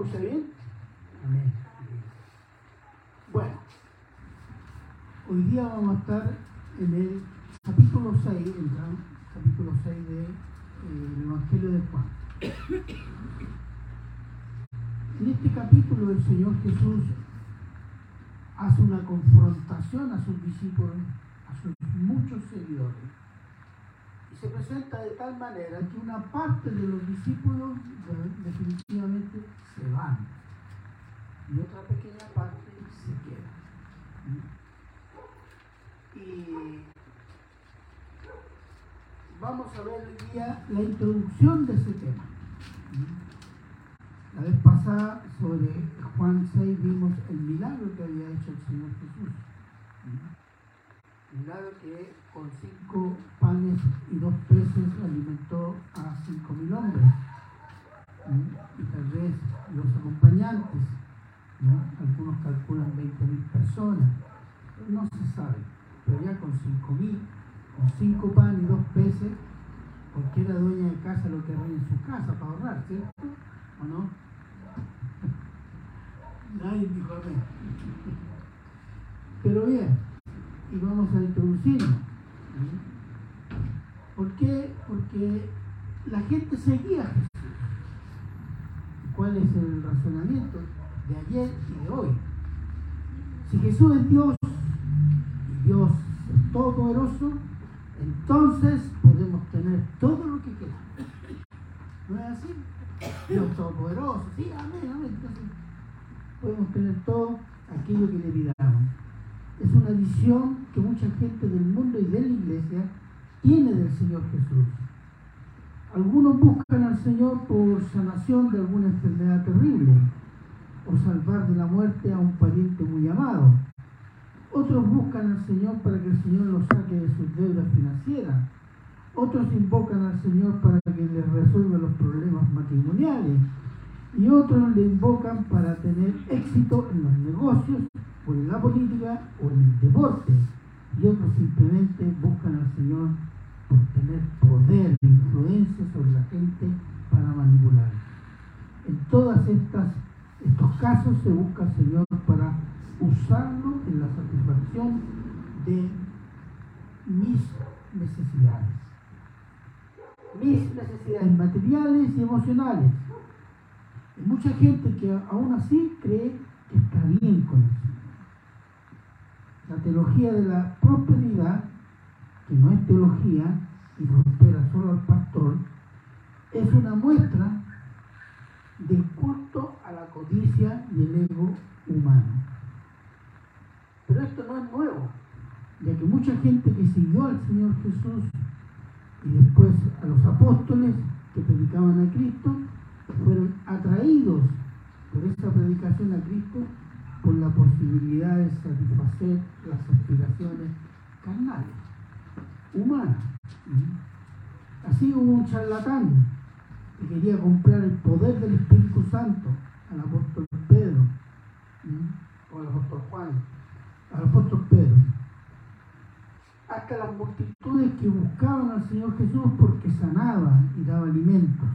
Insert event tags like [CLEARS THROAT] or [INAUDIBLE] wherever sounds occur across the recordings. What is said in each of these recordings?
escucha bien? Amén. Bueno, hoy día vamos a estar en el capítulo 6, el capítulo 6 del de, Evangelio de Juan. En este capítulo el Señor Jesús hace una confrontación a sus discípulos, a sus muchos seguidores se presenta de tal manera que una parte de los discípulos definitivamente se van y otra pequeña parte se queda. Y vamos a ver hoy día la introducción de ese tema. La vez pasada sobre Juan 6 vimos el milagro que había hecho el Señor Jesús milagro que con cinco panes y dos peces alimentó a cinco mil hombres. Y tal vez los acompañantes, algunos calculan 20 mil personas, no se sabe, pero ya con cinco mil, con cinco panes y dos peces, cualquiera dueña de casa lo que en su casa para ahorrar, ¿cierto? ¿O no? [LAUGHS] Nadie dijo amén. [LAUGHS] Pero bien, y vamos a introducirlo. ¿Por qué? Porque la gente seguía a Jesús. ¿Cuál es el razonamiento de ayer y de hoy? Si Jesús es Dios y Dios es todopoderoso, entonces podemos tener todo lo que queramos. ¿No es así? Dios todopoderoso, sí, amén, amén. Entonces podemos tener todo aquello que le pidamos es una visión que mucha gente del mundo y de la iglesia tiene del Señor Jesús. Algunos buscan al Señor por sanación de alguna enfermedad terrible o salvar de la muerte a un pariente muy amado. Otros buscan al Señor para que el Señor los saque de sus deudas financieras. Otros invocan al Señor para que les resuelva los problemas matrimoniales. Y otros le invocan para tener éxito en los negocios o en la política o en el deporte, y otros simplemente buscan al Señor por tener poder e influencia sobre la gente para manipular. En todas estas estos casos se busca al Señor para usarlo en la satisfacción de mis necesidades. Mis necesidades materiales y emocionales. Hay mucha gente que aún así cree que está bien con eso la teología de la prosperidad, que no es teología y prospera solo al pastor, es una muestra del culto a la codicia y el ego humano. Pero esto no es nuevo, ya que mucha gente que siguió al Señor Jesús y después a los apóstoles que predicaban a Cristo, fueron atraídos por esta predicación a Cristo por la posibilidad de satisfacer las aspiraciones carnales, humanas. Así hubo un charlatán que quería comprar el poder del Espíritu Santo al apóstol Pedro, o al apóstol Juan, al apóstol Pedro. Hasta las multitudes que buscaban al Señor Jesús porque sanaba y daba alimentos,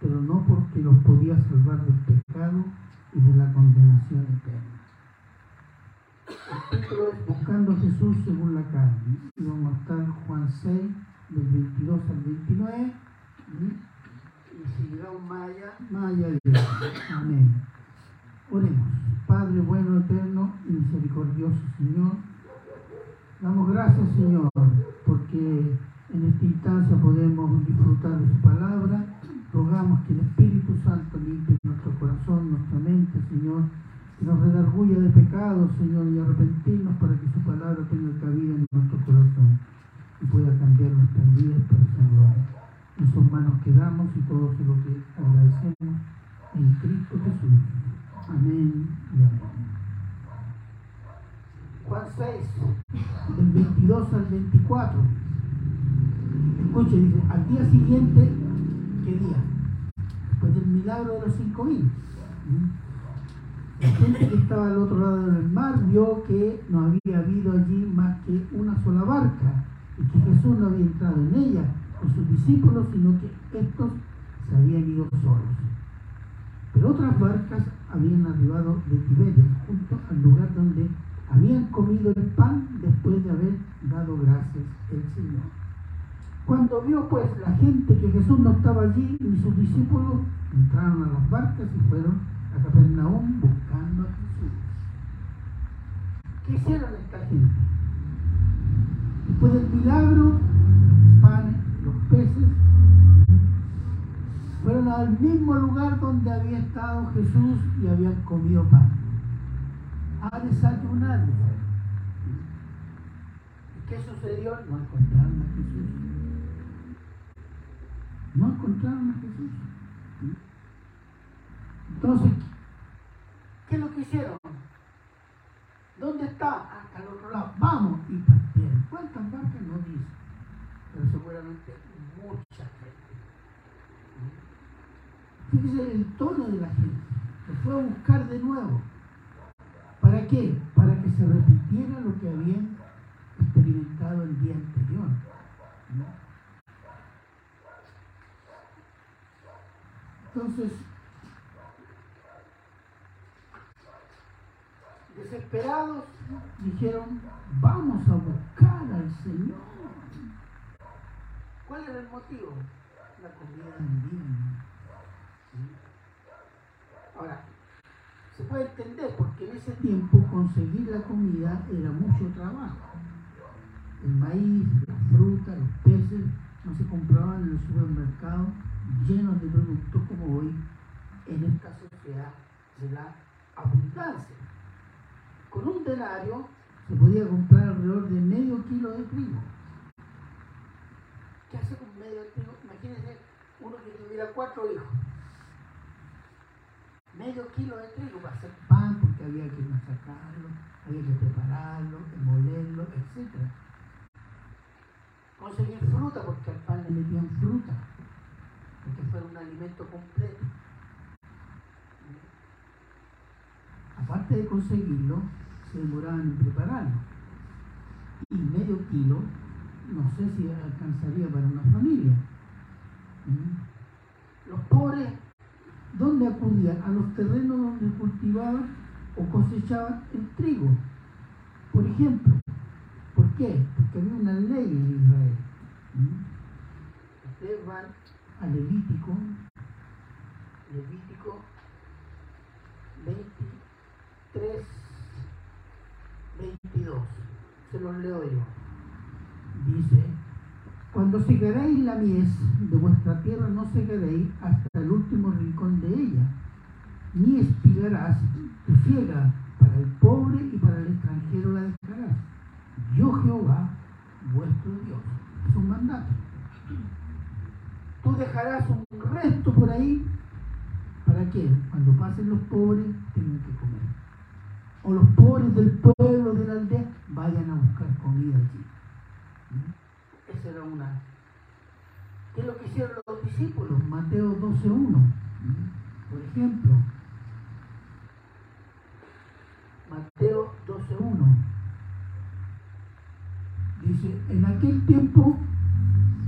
pero no porque los podía salvar del pecado y de la condenación eterna. Buscando a Jesús según la carne. Vamos a estar Juan 6, del 22 al 29. Y llegamos más allá, más allá de eso. Amén. Oremos. Padre bueno, eterno y misericordioso Señor. Damos gracias, Señor, porque en esta instancia podemos disfrutar de su palabra Rogamos que el Espíritu Santo limpie nuestro corazón, nuestra mente, Señor, que nos redarguya de pecado, Señor, y arrepentirnos para que su palabra tenga cabida en nuestro corazón y pueda cambiar nuestras vidas para gloria. En sus manos quedamos y todo lo que agradecemos en Cristo Jesús. Amén y amén. Juan 6, del 22 al 24. Escuche, dice, al día siguiente ¿Qué día? Después del milagro de los cinco mil. La gente que estaba al otro lado del mar vio que no había habido allí más que una sola barca y que Jesús no había entrado en ella con sus discípulos, sino que estos se habían ido solos. Pero otras barcas habían arribado de Tiberias junto al lugar donde habían comido el pan después de haber dado gracias el Señor. Cuando vio pues la gente que Jesús no estaba allí ni sus discípulos, entraron a las barcas y fueron a Capernaum buscando a Jesús. ¿Qué hicieron esta gente? Después del milagro, pan, los peces, fueron al mismo lugar donde había estado Jesús y habían comido pan. A desayunar. ¿Y qué sucedió? No encontraron a Jesús. No encontraron a Jesús. Entonces, ¿qué es lo que hicieron? ¿Dónde está? Hasta el otro lado. Vamos. Y partieron. ¿Cuántas barcas no dice? Pero seguramente mucha gente. Fíjese el tono de la gente. Se fue a buscar de nuevo. ¿Para qué? Para que se repitiera lo que habían experimentado el día anterior. Entonces, desesperados, dijeron, vamos a buscar al Señor. ¿Cuál era el motivo? La comida del día. Ahora, se puede entender porque en ese tiempo conseguir la comida era mucho trabajo. El maíz, la fruta, los peces no se compraban en el supermercado llenos de productos como hoy en esta sociedad de la abundancia. Con un denario se podía comprar alrededor de medio kilo de trigo. ¿Qué hace con medio trigo? Imagínense uno que tuviera cuatro hijos. Medio kilo de trigo para hacer pan porque había que masacarlo, había que prepararlo, molerlo, etc. Conseguir fruta porque al pan le metían fruta, porque fuera un alimento completo. Aparte de conseguirlo, se demoraban en prepararlo. Y medio kilo, no sé si alcanzaría para una familia. Los pobres, ¿dónde acudían? A los terrenos donde cultivaban o cosechaban el trigo. Por ejemplo, ¿por qué? Porque había una ley en Israel. Ustedes van a Levítico, Levítico 23, 22. Se los leo yo. Dice, cuando segaréis la mies de vuestra tierra, no segaréis hasta el último rincón de ella, ni espigarás tu ciega para el pobre y para el extranjero la dejarás. Yo Jehová, vuestro Dios. Es un mandato. Dejarás un resto por ahí. ¿Para qué? Cuando pasen los pobres, tienen que comer. O los pobres del pueblo, de la aldea, vayan a buscar comida allí. Esa era una. ¿Qué es lo que hicieron los discípulos? Mateo 12.1. Por ejemplo, Mateo 12.1. Dice, en aquel tiempo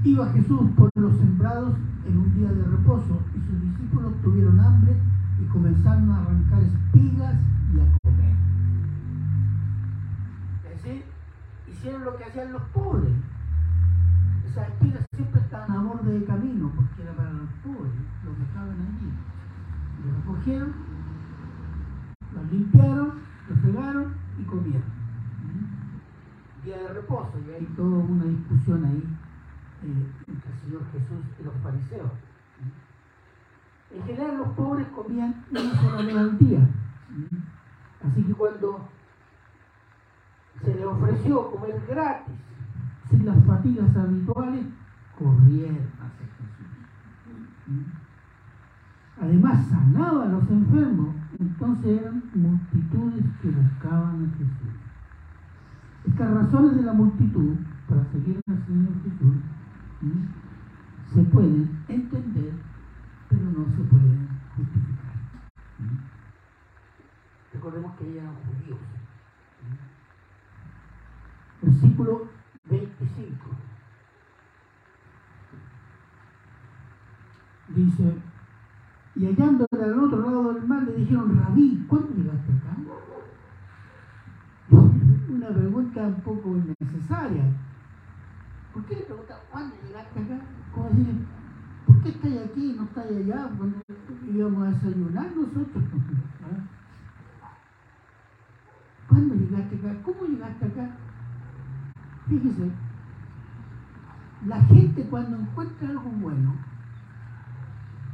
iba Jesús por los sembrados en un día de reposo y sus discípulos tuvieron hambre y comenzaron a arrancar espigas y a comer. Es decir, hicieron lo que hacían los pobres. Esas espigas siempre estaban a borde de camino porque era para los pobres, los dejaban allí. Los recogieron, los limpiaron, los fregaron y comieron. Día de reposo, y hay toda una discusión ahí eh, entre el Señor Jesús y los fariseos. En general los pobres comían una sola vez al día. Así que cuando se les ofreció comer gratis, sin las fatigas habituales, corrieron hacia Jesús. Además sanaba a los enfermos, entonces eran multitudes que buscaban a Jesús. Estas razones de la multitud para seguir al Señor Jesús se pueden entender, pero no se pueden justificar. Recordemos que ellos eran judíos. Versículo 25. Dice, Y hallándole al otro lado del mar le dijeron, Rabí, ¿cuándo llegaste acá? [LAUGHS] Una pregunta un poco innecesaria. ¿Por qué le preguntan, ¿cuándo llegaste acá? ¿Cómo decir, ¿por qué estáis aquí y no estáis allá íbamos a desayunar nosotros? ¿Ah? ¿Cuándo llegaste acá? ¿Cómo llegaste acá? Fíjese, la gente cuando encuentra algo bueno,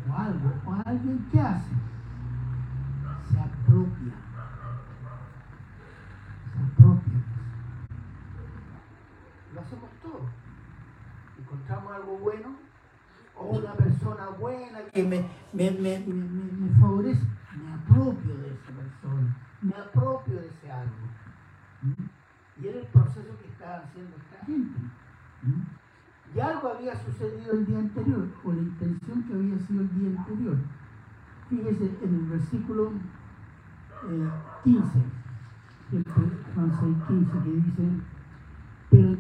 o algo, o alguien que hace, se apropia. Se apropia. Lo hacemos todo. Encontramos algo bueno, o una persona buena que me, me, me, me favorece, me apropio de esa persona, me apropio de ese algo. Y era el proceso que estaba haciendo esta gente. Y algo había sucedido el día anterior, o la intención que había sido el día anterior. Fíjese en el versículo 15, Juan 6, 15, que dice, pero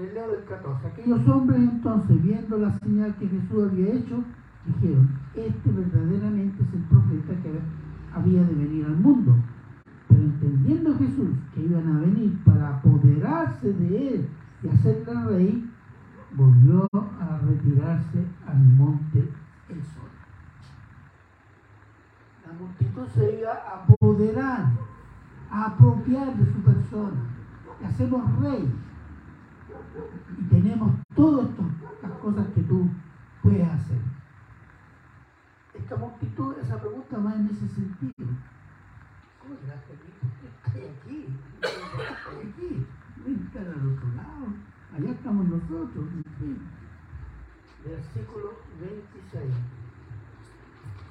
le leo el 14, aquellos hombres entonces, viendo la señal que Jesús había hecho, dijeron, este verdaderamente es el profeta que había de venir al mundo. Pero entendiendo Jesús que iban a venir para apoderarse de él y hacerle rey, volvió a retirarse al monte El Sol. La multitud se iba a apoderar, a apropiar de su persona. Y hacemos rey. Y tenemos todas estas cosas que tú puedes hacer. Esta multitud, esa pregunta va en ese sentido. ¿Cómo llegaste aquí? Estoy aquí. Estoy aquí. Ven al otro lado allá estamos nosotros. Versículo 26.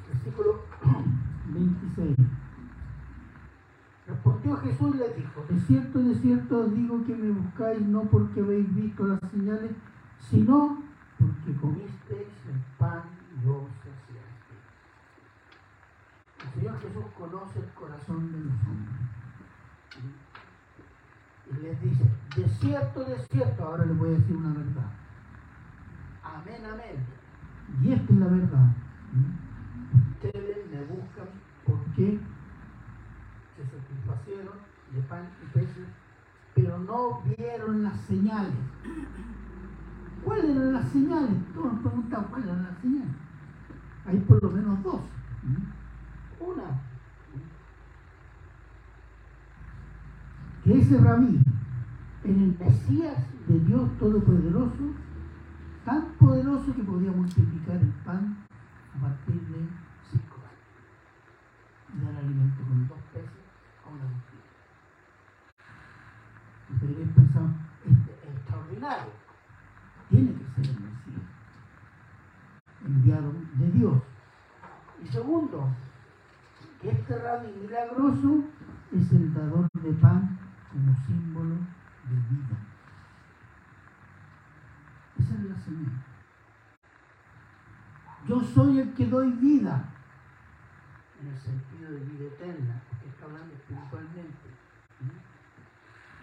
Versículo 26. Respondió Jesús y le dijo, de cierto, de cierto os digo que me buscáis no porque habéis visto las señales, sino porque comisteis el pan y os saciaste. El Señor Jesús conoce el corazón de los hombres y les dice, de cierto, de cierto, ahora les voy a decir una verdad. Amén, amén. Y esta es la verdad. Ustedes me buscan porque de pan y peces, pero no vieron las señales. ¿Cuáles eran las señales? Todos nos preguntan cuáles eran las señales. Hay por lo menos dos. Una, que ese rabí, en el Mesías de Dios Todopoderoso, tan poderoso que podía multiplicar el pan a partir de cinco años y dar alimento con dos peces a una mujer. Pensar, este es extraordinario. Tiene que ser el Mesías, enviado de Dios. Y segundo, que este rabí milagroso es el dador de pan como símbolo de vida. Esa es la señal. Yo soy el que doy vida, en el sentido de vida eterna, porque está hablando espiritualmente.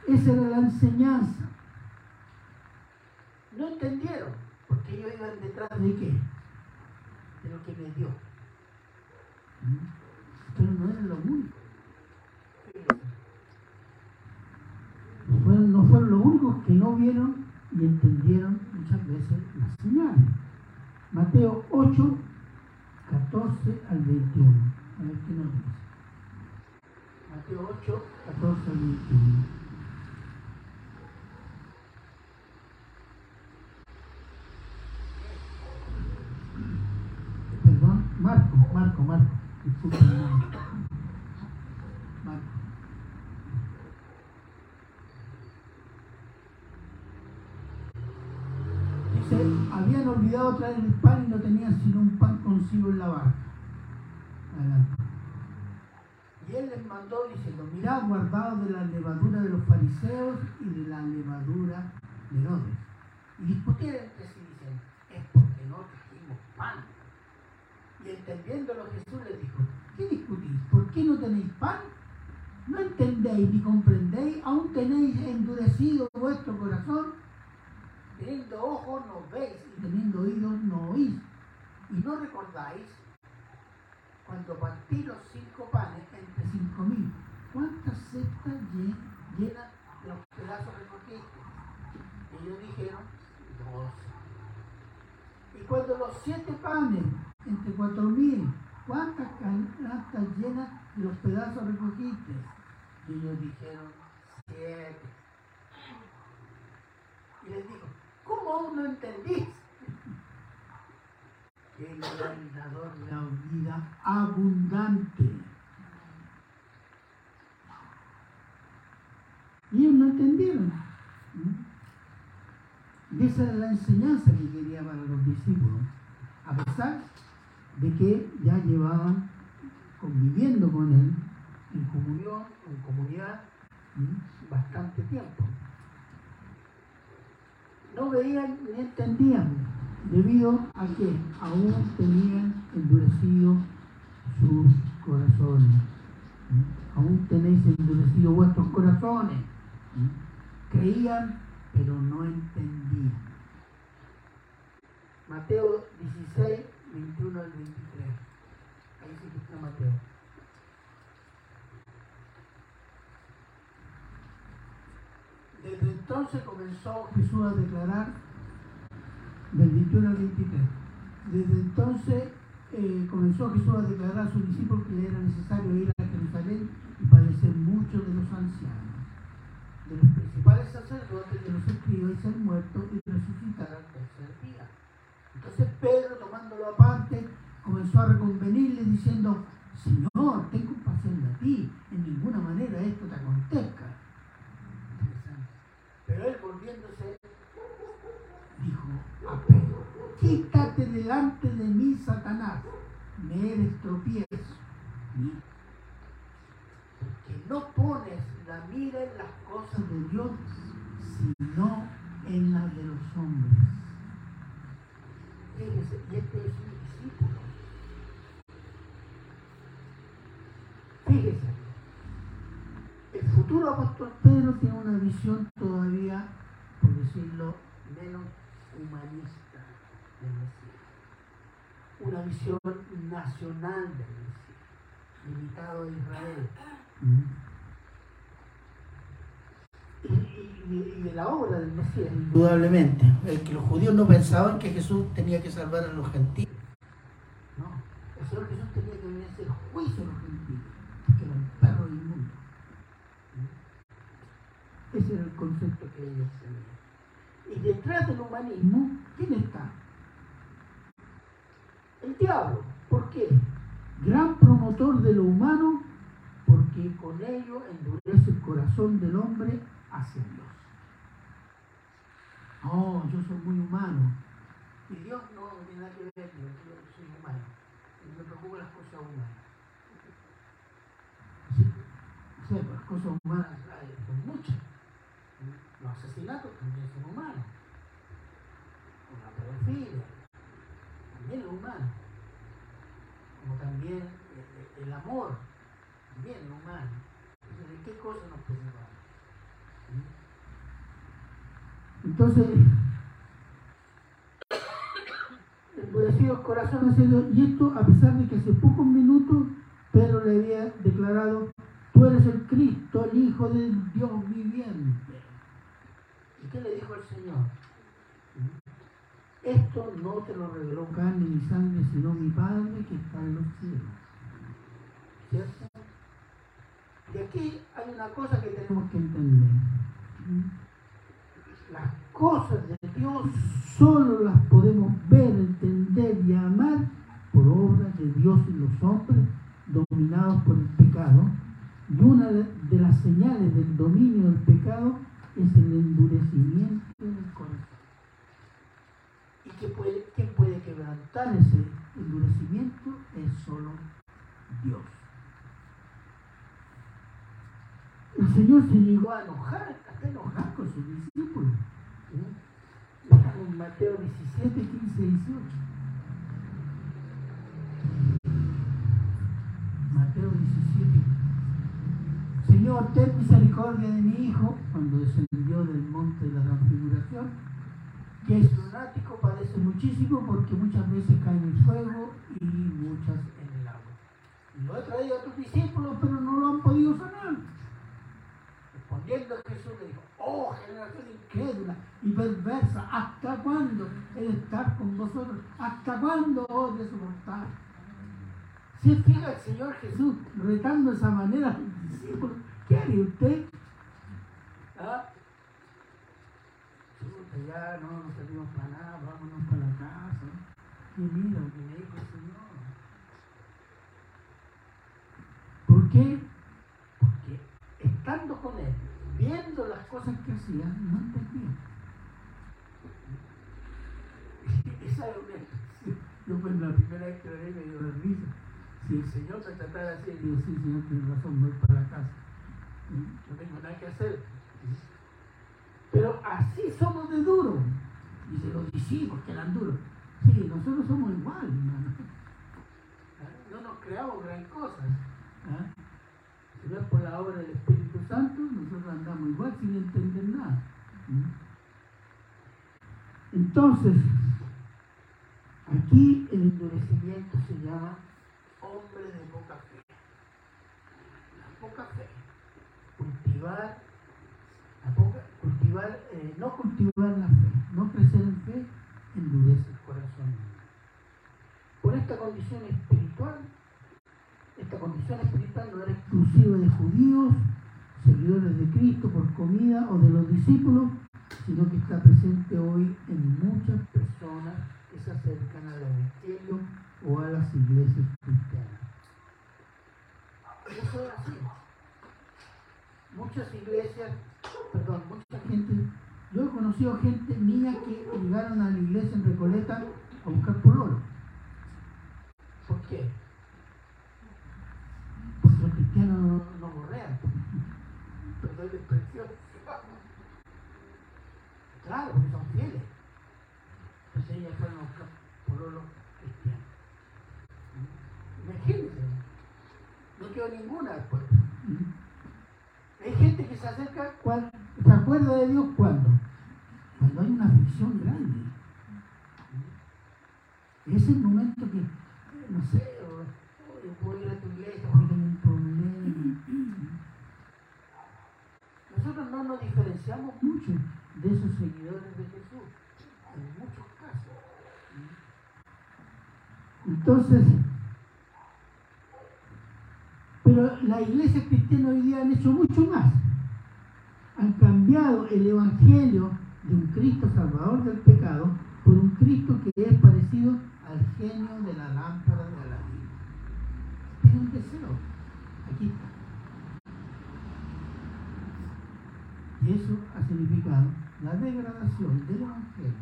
Esa era la enseñanza. No entendieron, porque ellos iban detrás de qué? De lo que me dio. Pero no era lo único. no fueron los únicos que no vieron y entendieron muchas veces las señales. Mateo 8, 14 al 21. A ver qué nos dice. Mateo 8, 14 al 21. Marco, Marco, Marco. Disculpen. habían olvidado traer el pan y no tenían sino un pan consigo en la barca. Adelante. Y él les mandó diciendo, mirad guardado de la levadura de los fariseos y de la levadura de Herodes. Y discutieron entre sí dicen, es porque no trajimos pan. Y entendiéndolo Jesús les dijo, ¿qué discutís? ¿Por qué no tenéis pan? ¿No entendéis ni comprendéis? ¿Aún tenéis endurecido vuestro corazón? Teniendo ojos no veis y teniendo oídos no oís. Y no recordáis cuando partí los cinco panes entre cinco mil, ¿cuántas cestas llenas de los pedazos recogiste? Ellos dijeron, doce. Y cuando los siete panes entre cuatro mil, ¿cuántas canastas llenas de los pedazos recogiste? Y ellos dijeron, siete. Y les digo, ¿cómo aún no entendís? El de la vida abundante. Y ellos no entendieron. Y esa era la enseñanza que quería para los discípulos. A pesar de que ya llevaban conviviendo con él en comunión, en comunidad, bastante tiempo. No veían ni entendían, debido a que aún tenían endurecido sus corazones. Aún tenéis endurecido vuestros corazones. Creían, pero no entendían. Mateo 16, 21 al 23. Ahí sí que está Mateo. Desde entonces comenzó Jesús a declarar, del 21 al 23, desde entonces eh, comenzó Jesús a declarar a sus discípulos que le era necesario ir a Jerusalén y padecer mucho de los ancianos, de los principales sacerdotes, de los escribas y ser muerto y resucitar al tercer día. Entonces Pedro, tomándolo aparte, comenzó a reconvenirle diciendo, Señor, ten compasión de ti, en ninguna manera esto te acontezca. Pero él volviéndose, dijo a Pedro, quítate delante de mí, Satanás, me eres tropiezo. Porque no pones la mira en las cosas de Dios, sino en las de los hombres. Fíjese, y este es un discípulo. Fíjese, el futuro apóstol Pedro tiene una visión todavía, por decirlo, menos humanista del Mesías. Una visión nacional del Mesías, limitado a Israel. Y, de la obra del Mesías, indudablemente. El que los judíos no pensaban que Jesús tenía que salvar a los gentiles. No, el Señor Jesús tenía que venir a hacer juicio a los gentiles, que eran perros inmundos. Ese era el concepto que ellos tenían. Y detrás del humanismo, ¿quién está? El diablo. ¿Por qué? Gran promotor de lo humano, porque con ello endurece el corazón del hombre hacia Dios. Oh, yo soy muy humano. Y Dios no tiene nada que ver, yo soy humano. Me preocupan las cosas humanas. Sí las cosas humanas hay muchas. Los asesinatos también son humanos. La pedofilia también es humano. Como también el, amor también es humano. ¿de qué cosa nos preocupamos? Entonces, endurecidos corazones, y esto a pesar de que hace pocos minutos Pedro le había declarado, tú eres el Cristo, el Hijo del Dios viviente. ¿Y qué le dijo el Señor? Esto no te lo reveló carne ni sangre, sino mi Padre que está en los cielos. ¿Cierto? Y aquí hay una cosa que tenemos que entender. Las cosas de Dios solo las podemos ver, entender y amar por obra de Dios en los hombres dominados por el pecado. Y una de las señales del dominio del pecado es el endurecimiento del corazón. ¿Y qué puede, quién puede quebrantar ese endurecimiento? Es solo Dios. El Señor se llegó a enojar, hasta enojar con sus discípulos. Mateo 17, 15, 18. Mateo 17. Señor, ten misericordia de mi hijo, cuando descendió del monte de la transfiguración, que es lunático, padece muchísimo porque muchas veces cae en el fuego y muchas en el agua. Y lo he traído a tus discípulos, pero no lo han podido sanar. A Jesús le dijo, oh generación incrédula y perversa, ¿hasta cuándo he estar con vosotros? ¿Hasta cuándo os de soportar? Si fija el Señor Jesús retando de esa manera a sus discípulos, ¿qué haría usted? ¿Ah? ya no nos servimos para nada, vámonos para la casa. Y mira lo que me dijo el Señor. ¿Por qué? Porque estando con Él, viendo las cosas que hacía, no entendía. Esa [LAUGHS] es una Yo fue la primera vez que lo vi me dio la risa. Si el Señor te tratara así, digo, sí, Señor, tiene razón, voy para la casa. No tengo nada que hacer. Pero así somos de duros. Dice, los discípulos que eran duros. Sí, nosotros somos igual, hermano. No nos creamos gran cosa. ¿Ah? Es por la obra del Espíritu Santo, nosotros andamos igual sin entender nada. ¿Mm? Entonces, aquí el endurecimiento se llama hombre de poca fe. La poca fe. Cultivar, la poca, cultivar, eh, no cultivar la fe, no crecer en fe, endurece el corazón. Por esta condición espiritual, esta condición espiritual no era exclusiva de judíos, seguidores de Cristo por comida o de los discípulos, sino que está presente hoy en muchas personas que se acercan al Evangelio o a las iglesias cristianas. Eso es así. Muchas iglesias, perdón, mucha gente, yo he conocido gente mía que llegaron a la iglesia en Recoleta a buscar pololo. ¿Por qué? Porque los cristianos no, no borrean. Perdón la expresión. Claro, porque son fieles. Entonces ellas fueron a buscar pololo cristiano. Imagínense. No quedó ninguna después. Hay gente que se acerca, cuando, se acuerda de Dios cuando? Cuando hay una aflicción grande. Es el momento que, no sé, diferenciamos mucho de esos seguidores de Jesús, en muchos casos. Entonces, pero la iglesia cristiana hoy día han hecho mucho más. Han cambiado el evangelio de un Cristo salvador del pecado por un Cristo que es parecido al genio de la lámpara de Aladín. Tiene un deseo. Aquí está. Y eso ha significado la degradación del evangelio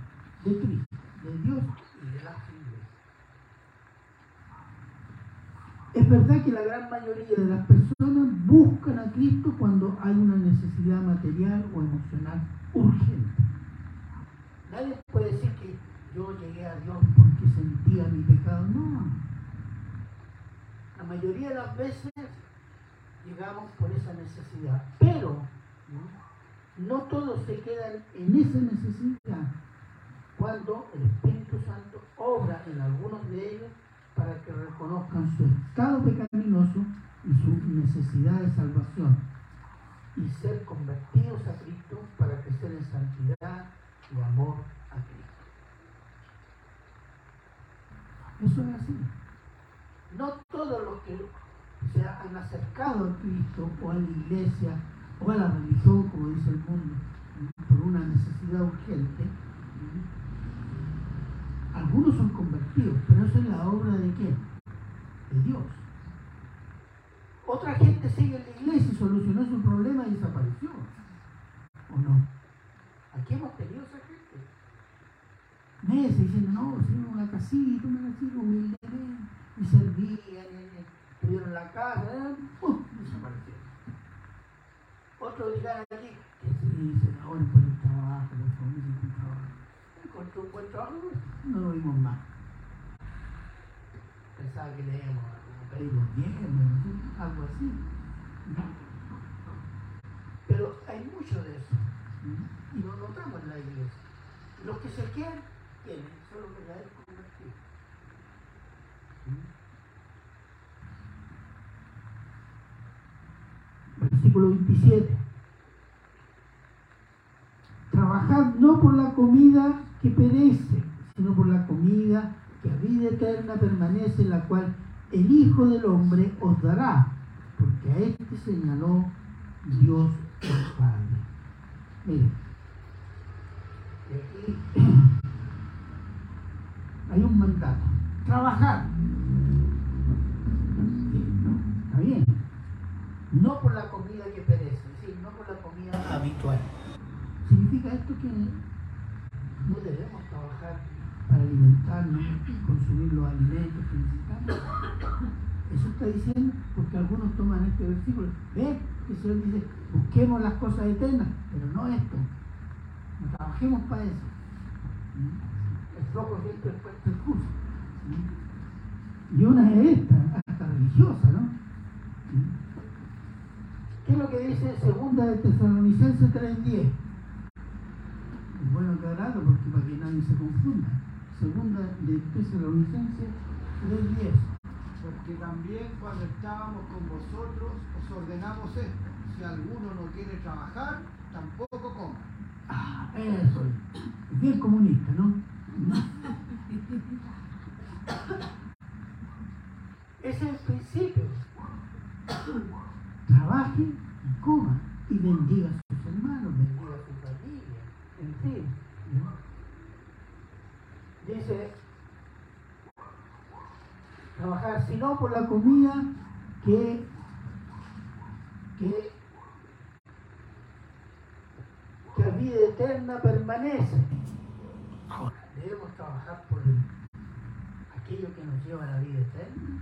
de Cristo, de Dios y de las iglesias. Es verdad que la gran mayoría de las personas buscan a Cristo cuando hay una necesidad material o emocional urgente. Nadie puede decir que yo llegué a Dios porque sentía mi pecado. No. La mayoría de las veces llegamos por esa necesidad. Pero ¿no? No todos se quedan en esa necesidad cuando el Espíritu Santo obra en algunos de ellos para que reconozcan su estado pecaminoso y su necesidad de salvación y ser convertidos a Cristo para crecer en santidad y amor a Cristo. Eso es así. No todos los que se han acercado a Cristo o a la iglesia o a la religión, como dice el mundo, por una necesidad urgente, algunos son convertidos, pero eso es la obra de quién? De Dios. Otra gente sigue en la iglesia y solucionó su problema y desapareció. ¿O no? Aquí hemos tenido esa gente. Meses diciendo, no, hicimos una casita, una casita humildemente, y servían, y tuvieron la casa, ¿eh? Dirán aquí, que sí, dicen, ahora por el trabajo, por familia, por trabajo encontró un buen trabajo, no lo vimos más. Pensaba que leíamos, pedimos bien, algo así. Pero hay mucho de eso. Y lo notamos en la iglesia. Los que se quedan, tienen, son los verdaderos convertidos. Versículo 27. Trabajad no por la comida que perece, sino por la comida que a vida eterna permanece, la cual el Hijo del Hombre os dará, porque a este señaló Dios el Padre. Miren, aquí [CLEARS THROAT] hay un mandato. Trabajar. ¿Está bien? No por la comida que perece, es decir, no por la comida habitual. ¿Significa esto que no debemos trabajar para alimentarnos, consumir los alimentos que necesitamos? Eso está diciendo porque algunos toman este versículo. ¿Ves? Que el Señor dice, busquemos las cosas eternas, pero no esto. No trabajemos para eso. ¿Mm? El flojo siempre es el curso. Y una es esta, hasta religiosa, ¿no? ¿Qué es lo que dice segunda de Tesalonicenses 3.10? Bueno aclararlo porque para que nadie se confunda. Segunda de Tesalonicenses 3.10. Porque también cuando estábamos con vosotros os ordenamos esto. Si alguno no quiere trabajar, tampoco coma. Ah, eso es. Bien comunista, ¿no? Ese [COUGHS] es el principio. Trabaje y coma y bendiga a sus hermanos, bendiga a su familia, en fin. ¿no? Dice, trabajar, sino por la comida que, que, que a vida eterna permanece. Debemos trabajar por el- aquello que nos lleva a la vida eterna.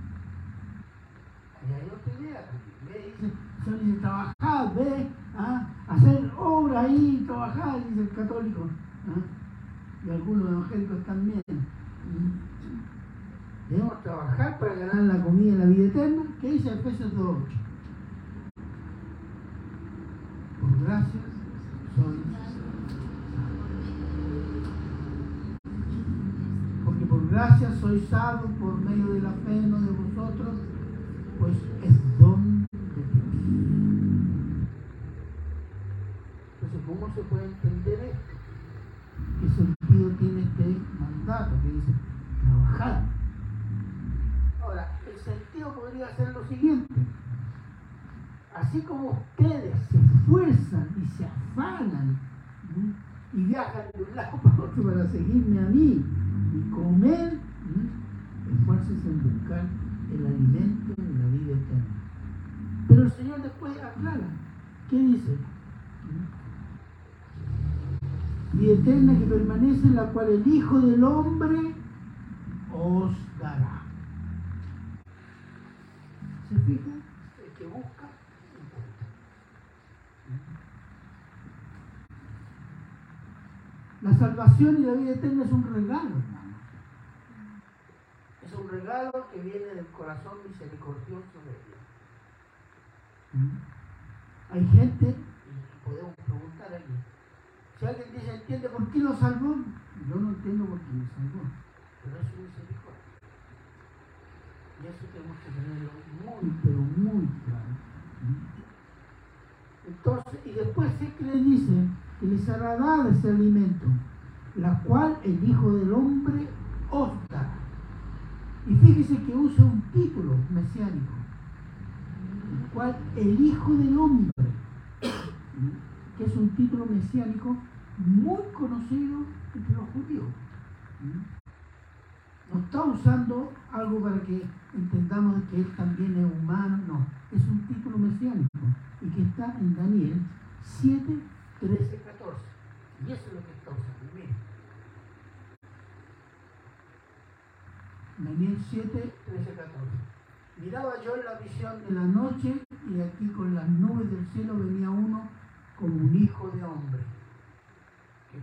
Y hay otra idea también. Dice, dice, trabajar, ve, ¿ah? hacer obra ahí, trabajar, dice el católico. ¿ah? Y algunos evangélicos también. Debemos trabajar para ganar la comida en la vida eterna. ¿Qué dice Efesios 2.8? Por gracia sois Porque por gracia sois salvos por medio de la fe, no de vosotros, pues es don de Dios. Entonces, ¿cómo se puede entender esto? ¿Qué sentido tiene este mandato que dice trabajar? Sentido podría ser lo siguiente. Así como ustedes se esfuerzan y se afanan y viajan de un lado para otro para seguirme a mí y comer, esfuércense en buscar el alimento de la vida eterna. Pero el Señor después aclara. ¿Qué dice? Vida eterna que permanece, la cual el Hijo del Hombre os dará. ¿Se fija? El que busca, encuentra. La salvación y la vida eterna es un regalo, hermano. Es un regalo que viene del corazón misericordioso de Dios. Hay gente, y podemos preguntar aquí, si alguien dice, ¿entiende por qué lo salvó? Yo no entiendo por qué lo salvó, pero es su misericordia. Y eso tenemos que tenerlo muy, pero muy claro. Entonces, y después es que le dice que les hará dar ese alimento, la cual el Hijo del Hombre os. Y fíjese que usa un título mesiánico, el cual el Hijo del Hombre, que es un título mesiánico muy conocido entre los judíos. No está usando algo para que entendamos que él también es humano, no, es un título mesiánico y que está en Daniel 7, 13, 14. Y eso es lo que está usando. Miren. Daniel 7, 13, 14. Miraba yo en la visión de la noche y aquí con las nubes del cielo venía uno como un hijo de hombre,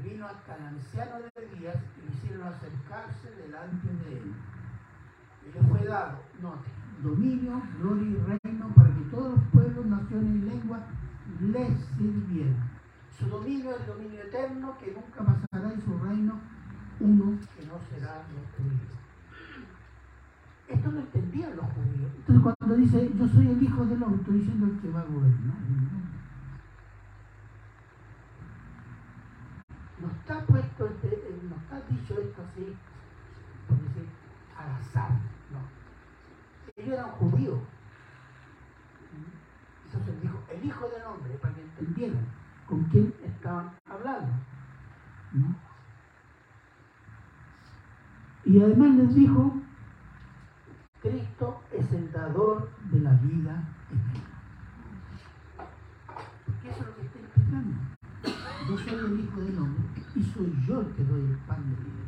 vino hasta el anciano de días y le hicieron acercarse delante de él. Y le fue dado, note, dominio, gloria y reino para que todos los pueblos, naciones y lenguas le sirvieran. Su dominio es el dominio eterno que nunca pasará y su reino uno que no será destruido. Esto no entendían los judíos. Entonces cuando dice yo soy el hijo del hombre, estoy diciendo el que va a gobernar. Está puesto, este, no está dicho esto así, por decir, al azar, no. Ellos eran judíos. Entonces dijo, el hijo del hombre, para que entendieran con quién estaban hablando. Y además les dijo, Cristo es el dador de la vida eterna. Porque eso es lo que está explicando. Yo soy el Hijo del Hombre y soy yo el que doy el pan de vida.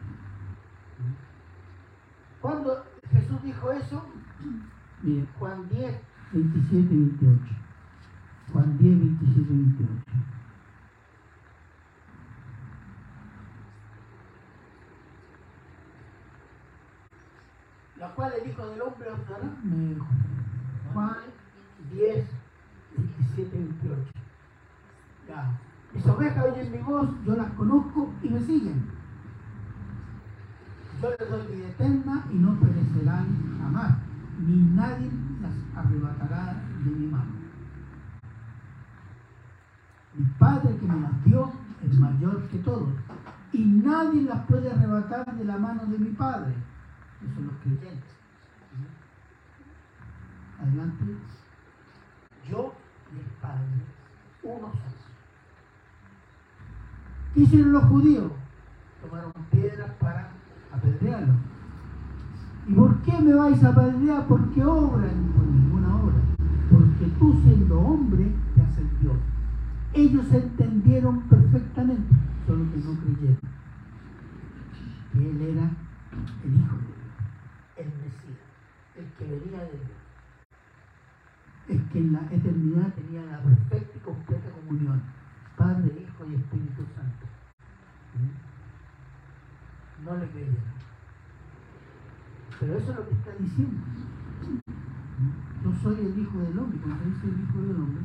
Cuando Jesús dijo eso, Juan 10, 27 y 28. Juan 10, 27 y 28. la cual el Hijo del Hombre os dará. Juan 10, 17, 28. Ya. Mis ovejas oyen mi voz, yo las conozco y me siguen. Yo les doy vida eterna y no perecerán jamás, ni nadie las arrebatará de mi mano. Mi Padre que me las es mayor que todos, y nadie las puede arrebatar de la mano de mi Padre que son los creyentes. Adelante. Yo y el Padre, uno somos. ¿Qué hicieron los judíos? Tomaron piedras para apedrearlo. ¿Y por qué me vais a apedrear? Porque obran por ninguna obra. Porque tú siendo hombre te haces Dios. Ellos entendieron perfectamente, solo que no creyeron que Él era el Hijo de Dios el Mesías, el que venía de Dios, el que en la eternidad tenía la perfecta y completa comunión, Padre, Hijo y Espíritu Santo. No le creyeron. Pero eso es lo que está diciendo. Yo soy el Hijo del Hombre. Cuando dice el Hijo del Hombre,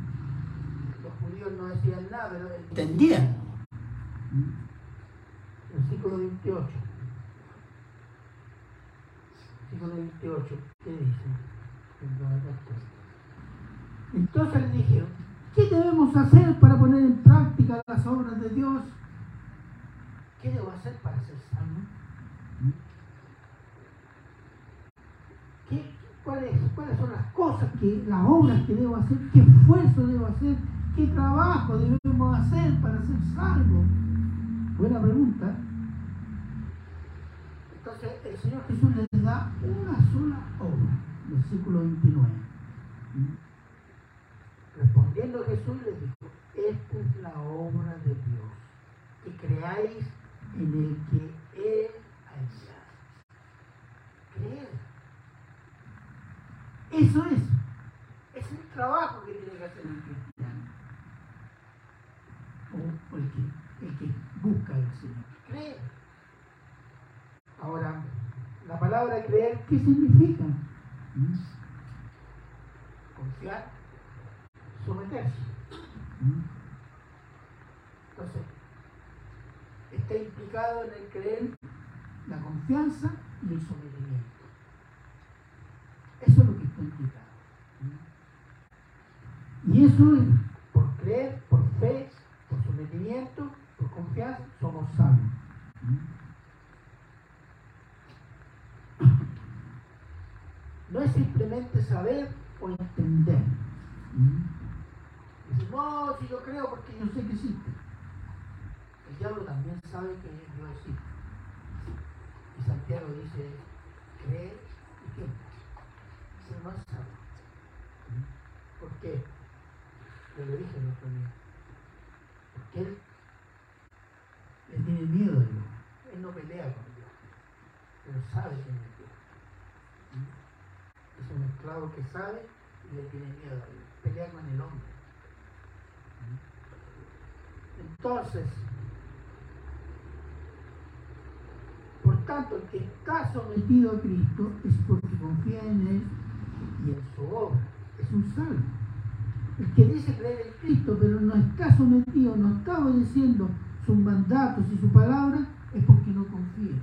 los judíos no decían nada, pero entendían. ¿Mm? Versículo 28. 28, ¿qué dice? Entonces le dijeron, ¿qué debemos hacer para poner en práctica las obras de Dios? ¿Qué debo hacer para ser salvo? cuáles, ¿Cuáles son las cosas, que, las obras que debo hacer? ¿Qué esfuerzo debo hacer? ¿Qué trabajo debemos hacer para ser salvo? Buena pregunta. Entonces el Señor Jesús les da una sola obra, versículo 29. Respondiendo Jesús les dijo, esta es la obra de Dios, que creáis en el que Él ha enviado. Creer. Eso es. Es el trabajo que tiene que hacer el cristiano. O el que, el que busca al Señor. Creer. Ahora, la palabra creer, ¿qué significa? ¿Mm? Confiar, someterse. Entonces, está implicado en el creer la confianza y el sometimiento. Eso es lo que está implicado. Y eso es por creer, por fe, por sometimiento, por confianza, somos salvos. No es simplemente saber o entender. Dice, no, si yo creo porque yo sé que existe. Diablo también sabe que Dios. Y Santiago dice, cree y tiembla. No es sabio. ¿Por qué? Yo le dije el otro día. Porque él le tiene miedo a Dios. Él no pelea con Dios. Pero sabe que es es un esclavo que sabe y le tiene miedo a Dios. Pelea con el hombre. Entonces, por tanto, el que está sometido a Cristo es porque confía en Él y en su obra. Es un salvo. El que dice creer en Cristo, pero no está sometido, no está obedeciendo sus mandatos y su palabra, es porque no confía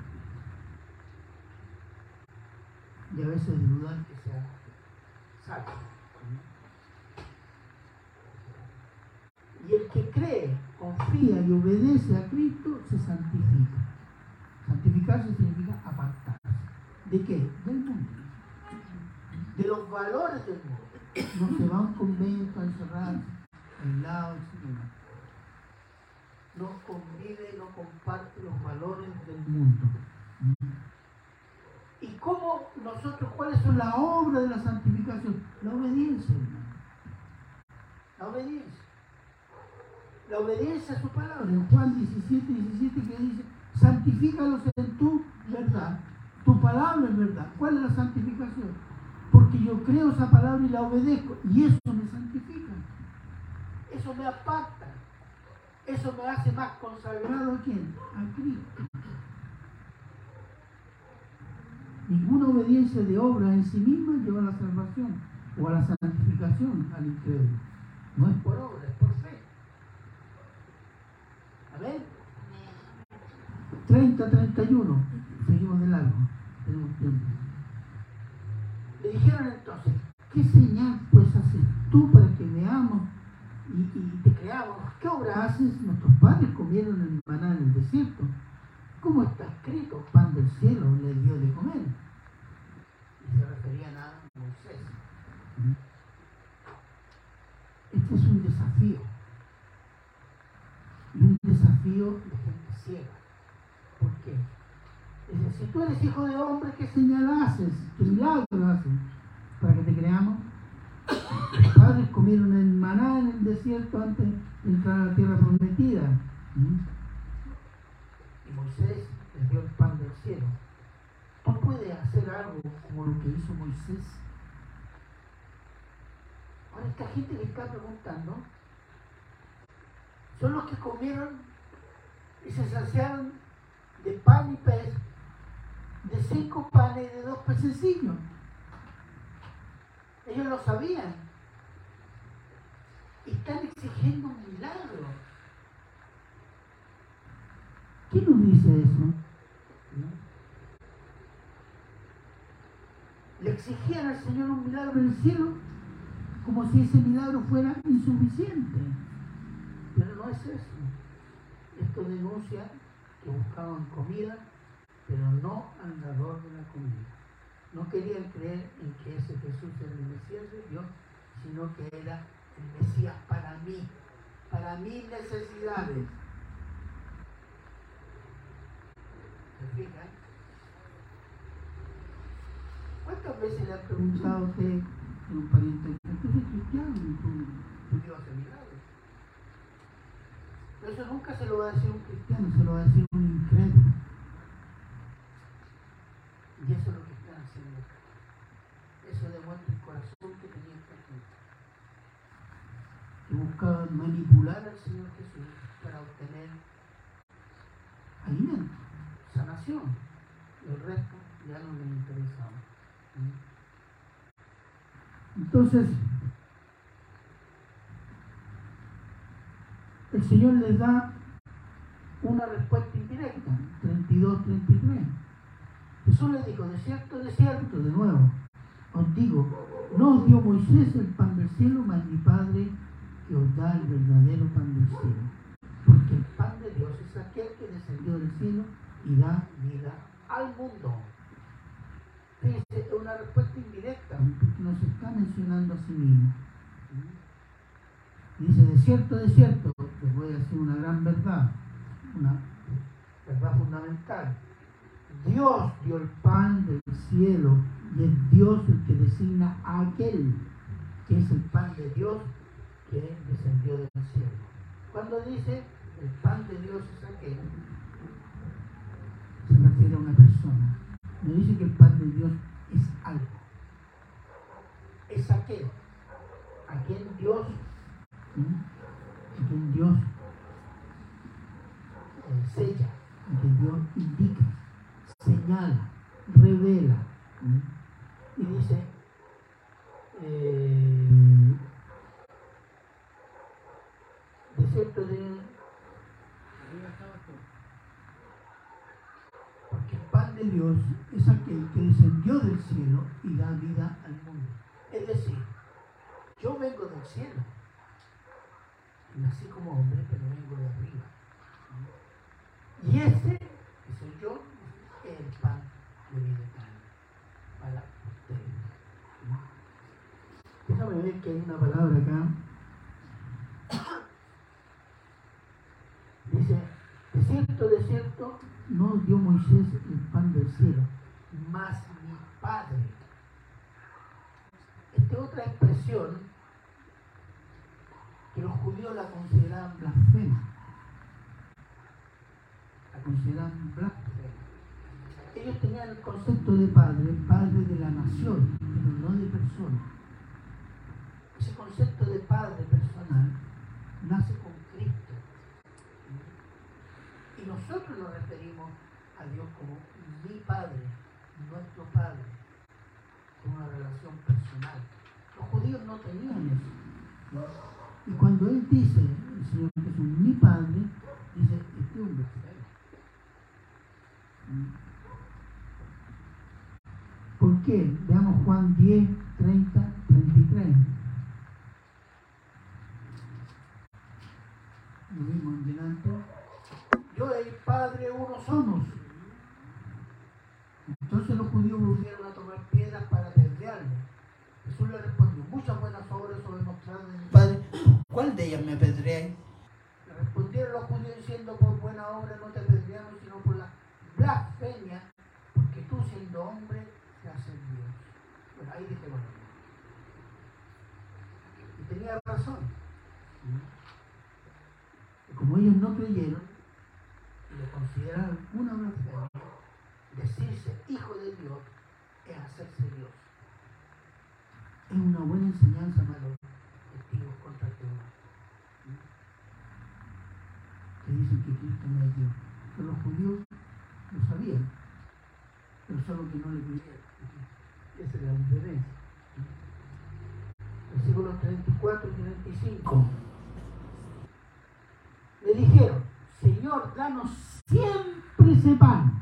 y a veces dudar que sea salvo. Y el que cree, confía y obedece a Cristo se santifica. Santificarse significa apartarse. ¿De qué? Del mundo. De los valores del mundo. No se va a un convento a encerrar aislado, etc. No convive, no comparte los valores del mundo. ¿Y cómo nosotros, cuáles son las obras de la santificación? La obediencia, hermano. La obediencia. La obediencia a su palabra. En Juan 17, 17 que dice, santifícalos en tu verdad. Tu palabra es verdad. ¿Cuál es la santificación? Porque yo creo esa palabra y la obedezco. Y eso me santifica. Eso me aparta. Eso me hace más consagrado a quién? A Cristo. Ninguna obediencia de obra en sí misma lleva a la salvación o a la santificación al incrédulo. No es por obra, es por fe. Amén. 30, 31. Seguimos de largo. Tenemos tiempo. Le dijeron entonces, ¿qué señal pues haces tú para que veamos y, y te creamos? ¿Qué obra haces? Nuestros padres comieron el maná en el desierto. ¿Cómo está escrito? Pan del cielo le dio de comer. Y se referían a Moisés. Este es un desafío. Y un desafío de gente ciega. Si tú eres hijo de hombre, ¿qué señal haces? ¿Qué milagro haces? Para que te creamos. Los padres comieron el maná en el desierto antes de entrar a la tierra prometida. ¿Mm? Y Moisés les dio el pan del cielo. ¿Tú puedes hacer algo como lo que hizo Moisés? Ahora esta gente que está preguntando son los que comieron y se saciaron de pan y pez, de cinco panes de dos pececillos. Ellos lo sabían. Están exigiendo un milagro. ¿Quién nos dice eso? Le exigían al Señor un milagro en el cielo como si ese milagro fuera insuficiente. Pero no es eso. Esto denuncia que buscaban comida, pero no al dador de la comida. No querían creer en que ese Jesús era el Mesías de Dios, sino que era el Mesías para mí, para mis necesidades. ¿Se fijan? ¿Cuántas veces le ha preguntado a usted a un pariente, ¿tú eres cristiano tú, tú Dios hace milagros? Eso nunca se lo va a decir un cristiano, se lo va a decir un incrédulo. Y eso es lo que están haciendo acá. Eso demuestra el corazón que tenía esta gente. Que buscaban manipular al Señor Jesús para obtener alimento, sanación. El resto ya no les interesaba. Entonces, el Señor les da una respuesta indirecta, 32-33. Jesús les dijo, de cierto, de cierto, de nuevo, os digo, no os dio Moisés el pan del cielo, mas mi Padre que os da el verdadero pan del cielo. Porque el pan de Dios es aquel que descendió del cielo y da vida al mundo. Es una respuesta indirecta, porque nos está mencionando a sí mismo. Dice, de cierto, de cierto, les voy a decir una gran verdad, una verdad fundamental. Dios dio el pan del cielo y es Dios el que designa a aquel que es el pan de Dios descendió del cielo. Cuando dice el pan de Dios es aquel, se refiere a una persona. No dice que el pan de Dios es algo. Es aquel a quien Dios, ¿sí? a quien Dios eh, sella, a Dios indica, señala, revela. Y dice, eh, de cierto de porque el pan de Es aquel que descendió del cielo y da vida al mundo. Es decir, yo vengo del cielo. Nací como hombre, pero vengo de arriba. Y ese, que soy yo, es el pan de vida eterna para ustedes. Déjame ver que hay una palabra acá. Dice, de cierto, de cierto, no dio Moisés el pan del cielo, mas mi Padre. Esta otra expresión que los judíos la consideraban blasfema. La consideraban blasfema. Ellos tenían el concepto de padre, padre de la nación, pero no de persona. Ese concepto de padre personal nace con Cristo. Y nosotros nos referimos Dios como mi Padre, nuestro Padre, con una relación personal. Los judíos no tenían eso. Y cuando Él dice, el Señor Jesús, mi Padre, dice, este hombre ¿Por qué? Veamos Juan 10, 30, 33. Lo mismo en delante. Yo y el Padre uno somos. ¿Cuál de ellas me apedreáis? Le respondieron los judíos diciendo, por buena obra no te apedreamos, sino por la blasfemia, porque tú siendo hombre te haces Dios. Bueno, ahí dije, bueno. Y tenía razón. Y como ellos no creyeron, y le consideraron una blasfemia, decirse hijo de Dios es hacerse Dios. Es una buena enseñanza para los testigos contra Jehová. Que dicen que Cristo no es Dios. Pero los judíos lo sabían, pero solo que no le creyeron. Esa es la diferencia. Versículos 34 y 35. Le dijeron, Señor, danos siempre ese pan.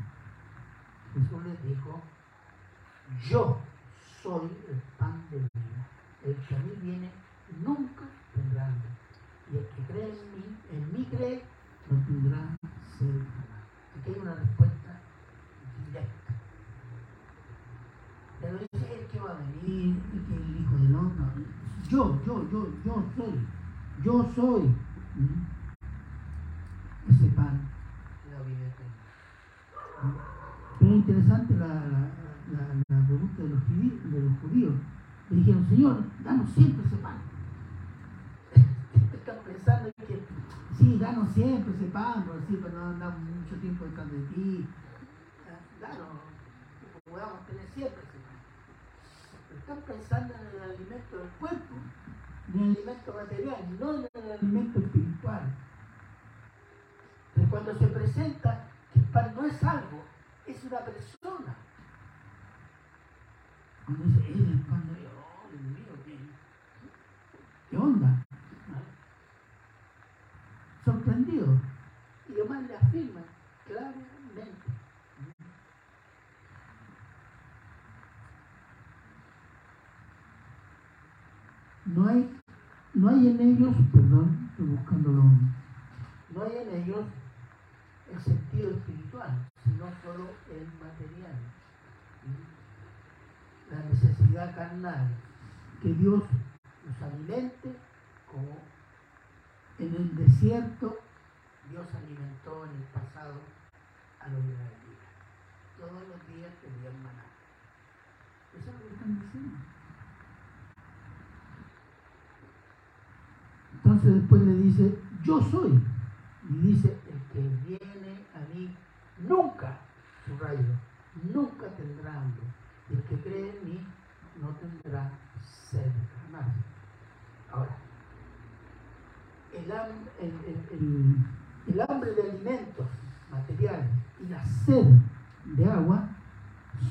Jesús les dijo, yo soy el pan de vida. El que a mí viene nunca tendrá hambre. Y el que cree en mí, en mí cree, no tendrá sed. Aquí hay una respuesta directa. Pero dice el que va a venir, el que el hijo del hombre. Yo, yo, yo, yo soy. Yo soy. ¿Mm? Ese pan de la vida eterna. Pero es interesante la, la, de los, judíos. Le dijeron, Señor, danos siempre ese pan. [LAUGHS] Están pensando que, sí, danos siempre ese pan, por así, para no andar mucho tiempo detrás de ti. Danos, que podamos tener siempre ese pan. Pero están pensando en el alimento del cuerpo, en el alimento material, no en el alimento espiritual. Pero cuando se presenta que el pan no es algo, es una persona. Cuando dice, él es el pan de Dios, oh, Dios mío, ¿qué, qué onda? Sorprendido. Y además le afirma claramente. No hay, no hay en ellos, perdón, estoy buscándolo, no hay en ellos el sentido espiritual, sino solo el material. La carnal, que Dios los alimente como en el desierto Dios alimentó en el pasado a los israelitas. Todos los días tenían maná. Eso es lo que están diciendo. Entonces después le dice, yo soy. Y dice, el que viene a mí nunca, subrayo, nunca tendrá hambre. El que cree no tendrá sed jamás. Ahora, el, ham- el- el- el- el hambre de alimentos materiales y la sed de agua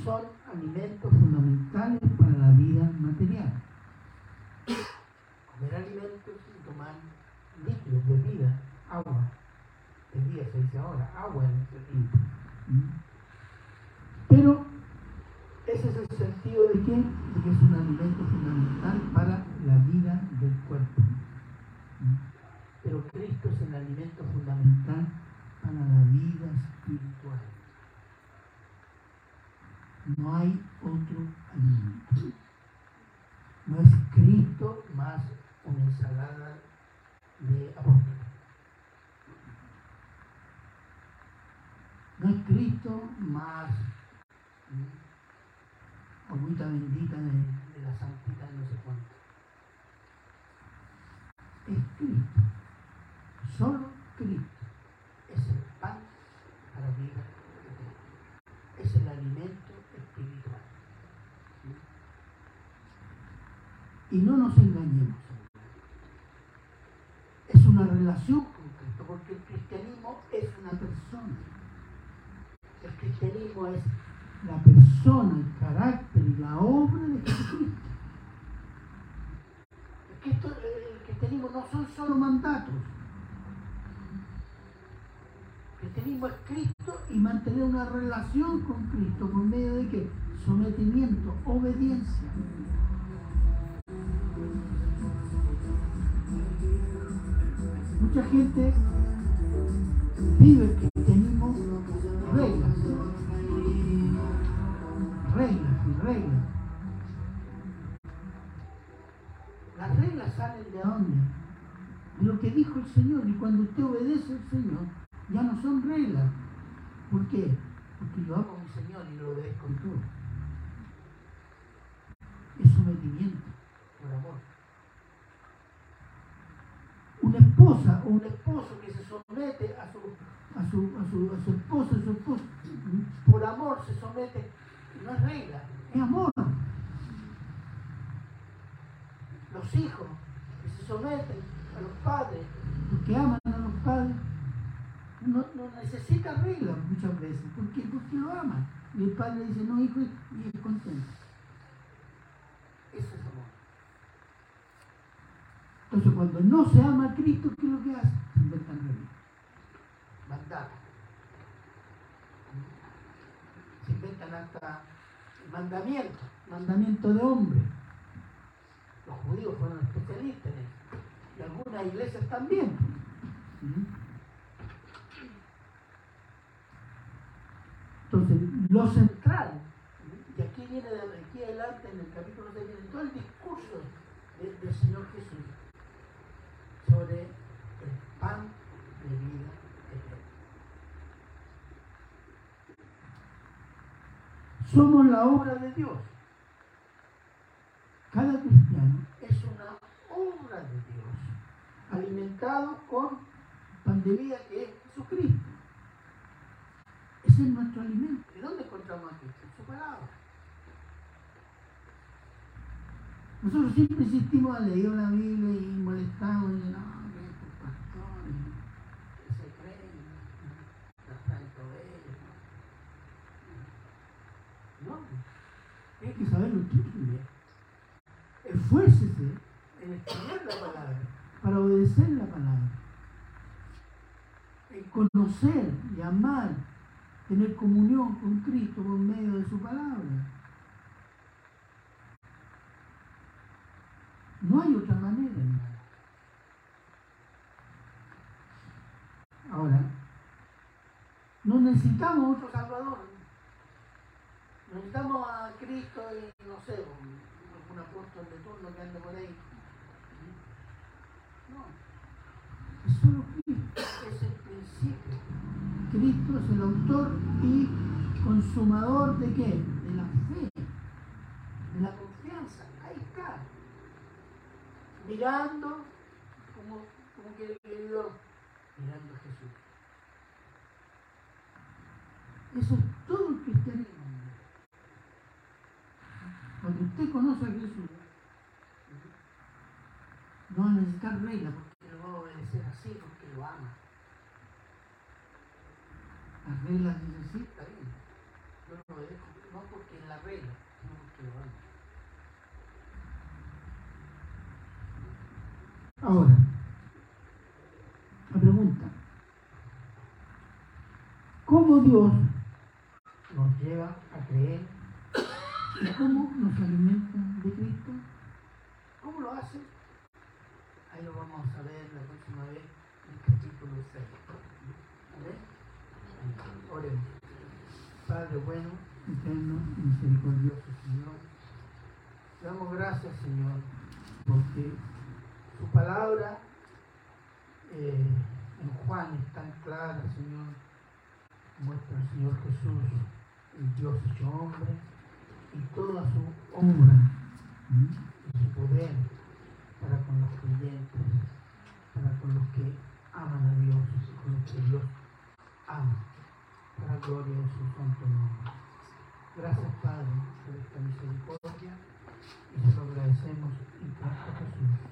son alimentos fundamentales para la vida material. Comer alimentos y tomar líquidos, bebida, agua. El día se dice ahora, agua en ese tiempo. ¿Mm? Pero Ese es el sentido de que, de que es un alimento fundamental para la vida del cuerpo. Pero Cristo es el alimento fundamental para la vida espiritual. No hay otro alimento. No es Cristo más una ensalada de apóstoles. No es Cristo más agüita bendita de, de, la santidad no sé cuánto. Es Cristo. Solo Cristo es el pan para vida Es el alimento espiritual. Y no nos engañemos. Es una relación con Cristo, porque el cristianismo es una persona. El cristianismo es la persona, el carácter y la obra de Jesucristo. el cristianismo no son solo mandatos. El cristianismo es Cristo y mantener una relación con Cristo por medio de que sometimiento, obediencia. Mucha gente vive el que dijo el Señor. Y cuando usted obedece al Señor, ya no son reglas. ¿Por qué? Porque yo amo a mi Señor y lo obedezco en todo. Es sometimiento por amor. Una esposa o un esposo que se somete a su, a su, a su, a su esposo, a su esposo, por amor se somete no es regla, es amor. Los hijos que se someten los padres, que aman a los padres, no, necesitan reglas muchas veces. ¿Por qué? Porque lo aman. Y el padre dice, no, hijo, y es contento. Eso es amor. Entonces, cuando no se ama a Cristo, ¿qué es lo que hace? Se inventan reglas. Mandatos. Se inventan hasta mandamiento, mandamiento de hombre. Los judíos fueron especialistas en eso. Algunas iglesias también. Entonces, lo central, y aquí viene de aquí adelante en el capítulo 6, viene todo el discurso del Señor Jesús sobre el pan de vida Somos la obra de Dios. Cada cristiano es una obra de Dios, alimentado con pan de vida que es Jesucristo. Ese es nuestro alimento. ¿De dónde encontramos a Cristo? En su palabra. Nosotros siempre insistimos a leer la Biblia y molestamos y no, Hay que saber lo que es Esfuércese en estudiar la palabra, para obedecer la palabra. En conocer y amar, tener comunión con Cristo por medio de su palabra. No hay otra manera, hermano. Ahora, no necesitamos otro Salvador. Necesitamos a Cristo y no sé, algún apóstol de turno que ande por ahí. No. Es solo Cristo, es el principio. Cristo es el autor y consumador de qué? De la fe, de la confianza. Ahí está. Mirando, como, como que le dio, mirando a Jesús. Eso es todo el cristianismo. Cuando usted conoce a Jesús, no va a necesitar reglas porque lo va a obedecer así, porque lo ama. Las reglas dicen sí, está bien. Yo lo obedezco, no porque es la regla, sino porque lo ama. Ahora, la pregunta, ¿cómo Dios nos lleva a creer ¿Y cómo nos alimentan de Cristo? ¿Cómo lo hacen? Ahí lo vamos a ver la próxima vez en el capítulo 6. ¿Vale? Oremos. Padre bueno, eterno, misericordioso Señor. Te damos gracias, Señor, porque su palabra eh, en Juan es tan clara, Señor. Muestra al Señor Jesús, el Dios hecho hombre, y toda su obra y su poder para con los creyentes, para con los que aman a Dios y con los que Dios ama, gloria de su santo nombre. Gracias, Padre, por esta misericordia y se lo agradecemos en Cristo Jesús.